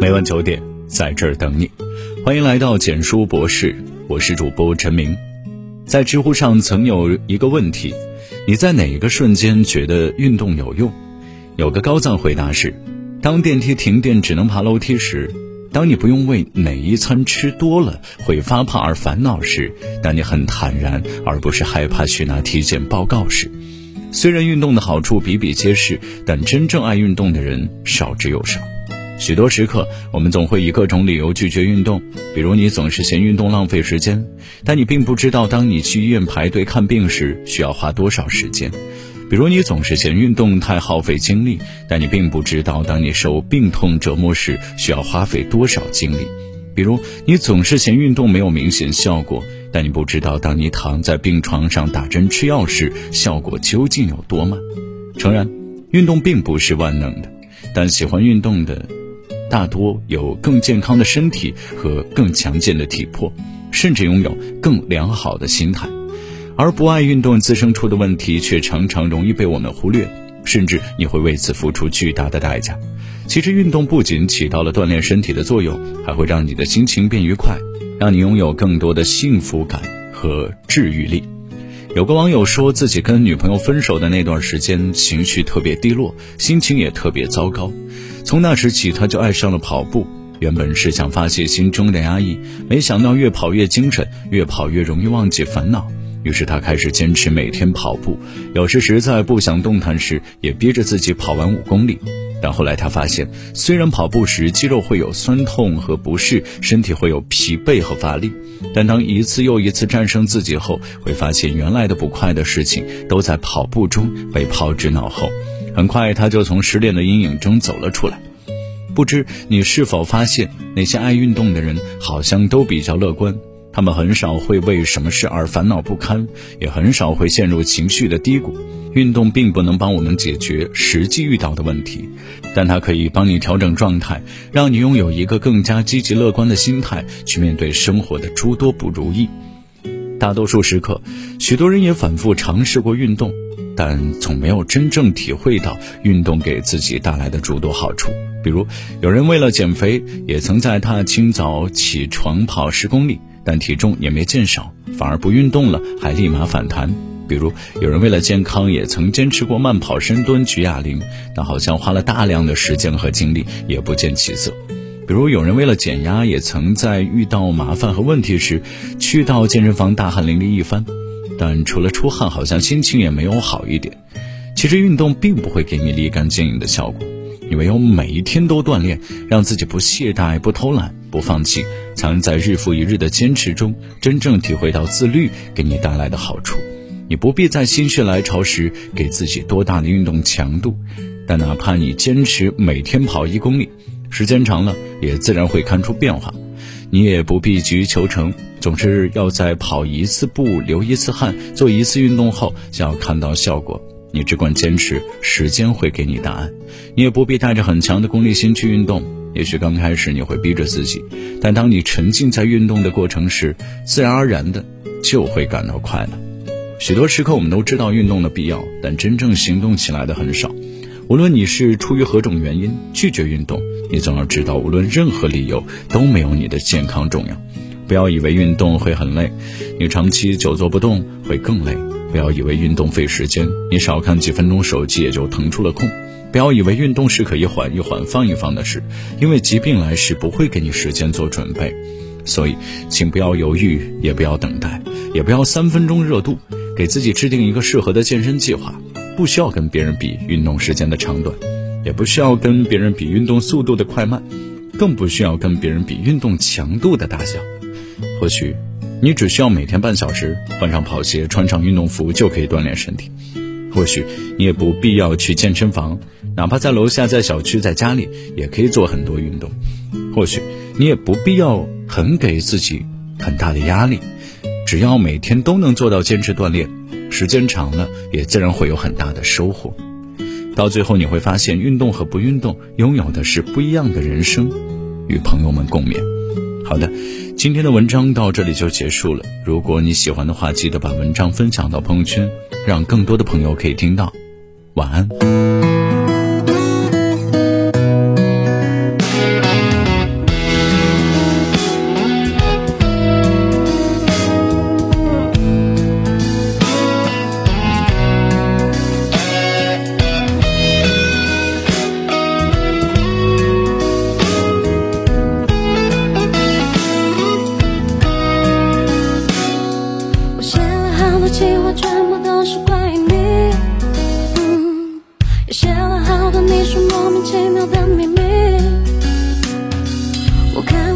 每晚九点，在这儿等你。欢迎来到简书博士，我是主播陈明。在知乎上曾有一个问题：你在哪一个瞬间觉得运动有用？有个高赞回答是：当电梯停电只能爬楼梯时，当你不用为哪一餐吃多了会发胖而烦恼时，当你很坦然而不是害怕去拿体检报告时。虽然运动的好处比比皆是，但真正爱运动的人少之又少。许多时刻，我们总会以各种理由拒绝运动，比如你总是嫌运动浪费时间，但你并不知道，当你去医院排队看病时需要花多少时间；比如你总是嫌运动太耗费精力，但你并不知道，当你受病痛折磨时需要花费多少精力；比如你总是嫌运动没有明显效果，但你不知道，当你躺在病床上打针吃药时效果究竟有多慢。诚然，运动并不是万能的，但喜欢运动的。大多有更健康的身体和更强健的体魄，甚至拥有更良好的心态，而不爱运动滋生出的问题却常常容易被我们忽略，甚至你会为此付出巨大的代价。其实，运动不仅起到了锻炼身体的作用，还会让你的心情变愉快，让你拥有更多的幸福感和治愈力。有个网友说自己跟女朋友分手的那段时间，情绪特别低落，心情也特别糟糕。从那时起，他就爱上了跑步。原本是想发泄心中的压抑，没想到越跑越精神，越跑越容易忘记烦恼。于是他开始坚持每天跑步，有时实在不想动弹时，也逼着自己跑完五公里。但后来他发现，虽然跑步时肌肉会有酸痛和不适，身体会有疲惫和乏力，但当一次又一次战胜自己后，会发现原来的不快的事情都在跑步中被抛之脑后。很快，他就从失恋的阴影中走了出来。不知你是否发现，那些爱运动的人好像都比较乐观。他们很少会为什么事而烦恼不堪，也很少会陷入情绪的低谷。运动并不能帮我们解决实际遇到的问题，但它可以帮你调整状态，让你拥有一个更加积极乐观的心态去面对生活的诸多不如意。大多数时刻，许多人也反复尝试过运动，但从没有真正体会到运动给自己带来的诸多好处。比如，有人为了减肥，也曾在他清早起床跑十公里。但体重也没减少，反而不运动了，还立马反弹。比如有人为了健康，也曾坚持过慢跑、深蹲、举哑铃，但好像花了大量的时间和精力，也不见起色。比如有人为了减压，也曾在遇到麻烦和问题时，去到健身房大汗淋漓一番，但除了出汗，好像心情也没有好一点。其实运动并不会给你立竿见影的效果。你唯有每一天都锻炼，让自己不懈怠、不偷懒、不放弃，才能在日复一日的坚持中，真正体会到自律给你带来的好处。你不必在心血来潮时给自己多大的运动强度，但哪怕你坚持每天跑一公里，时间长了也自然会看出变化。你也不必急于求成，总是要在跑一次步、流一次汗、做一次运动后，就要看到效果。你只管坚持，时间会给你答案。你也不必带着很强的功利心去运动。也许刚开始你会逼着自己，但当你沉浸在运动的过程时，自然而然的就会感到快乐。许多时刻我们都知道运动的必要，但真正行动起来的很少。无论你是出于何种原因拒绝运动，你总要知道，无论任何理由都没有你的健康重要。不要以为运动会很累，你长期久坐不动会更累。不要以为运动费时间，你少看几分钟手机也就腾出了空。不要以为运动是可以缓一缓、放一放的事，因为疾病来时不会给你时间做准备。所以，请不要犹豫，也不要等待，也不要三分钟热度，给自己制定一个适合的健身计划。不需要跟别人比运动时间的长短，也不需要跟别人比运动速度的快慢，更不需要跟别人比运动强度的大小。或许。你只需要每天半小时，换上跑鞋，穿上运动服就可以锻炼身体。或许你也不必要去健身房，哪怕在楼下、在小区、在家里，也可以做很多运动。或许你也不必要很给自己很大的压力，只要每天都能做到坚持锻炼，时间长了，也自然会有很大的收获。到最后你会发现，运动和不运动拥有的是不一样的人生。与朋友们共勉。好的。今天的文章到这里就结束了。如果你喜欢的话，记得把文章分享到朋友圈，让更多的朋友可以听到。晚安。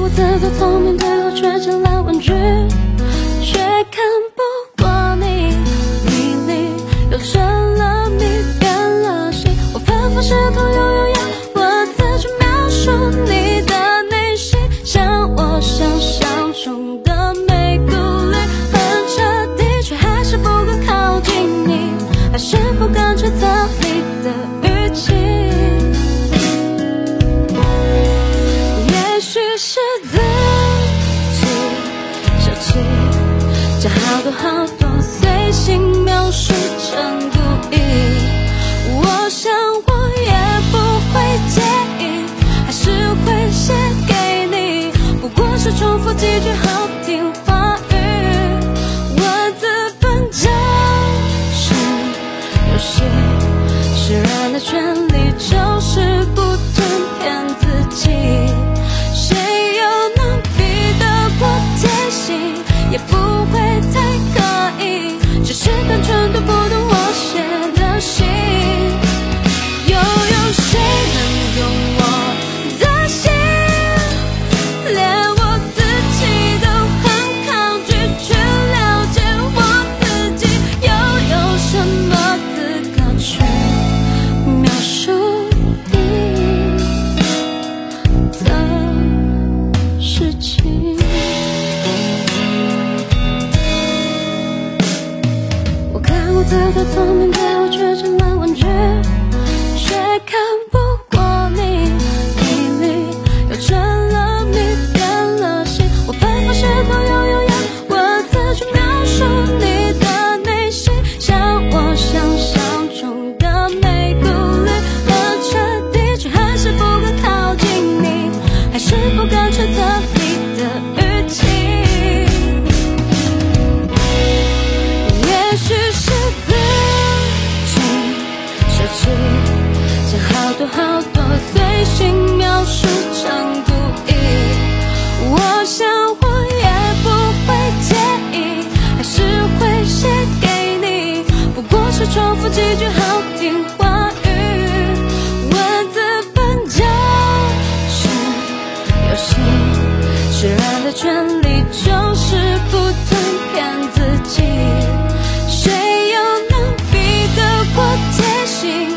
我自作聪明，最后却成了玩具，却看不过你，你你有成。好多好多，随心描述成。有好多随心描述成故意。我想我也不会介意，还是会写给你，不过是重复几句好听话语。文字本就是游戏，释然的权利就是不断骗自己。谁又能比得过贴心？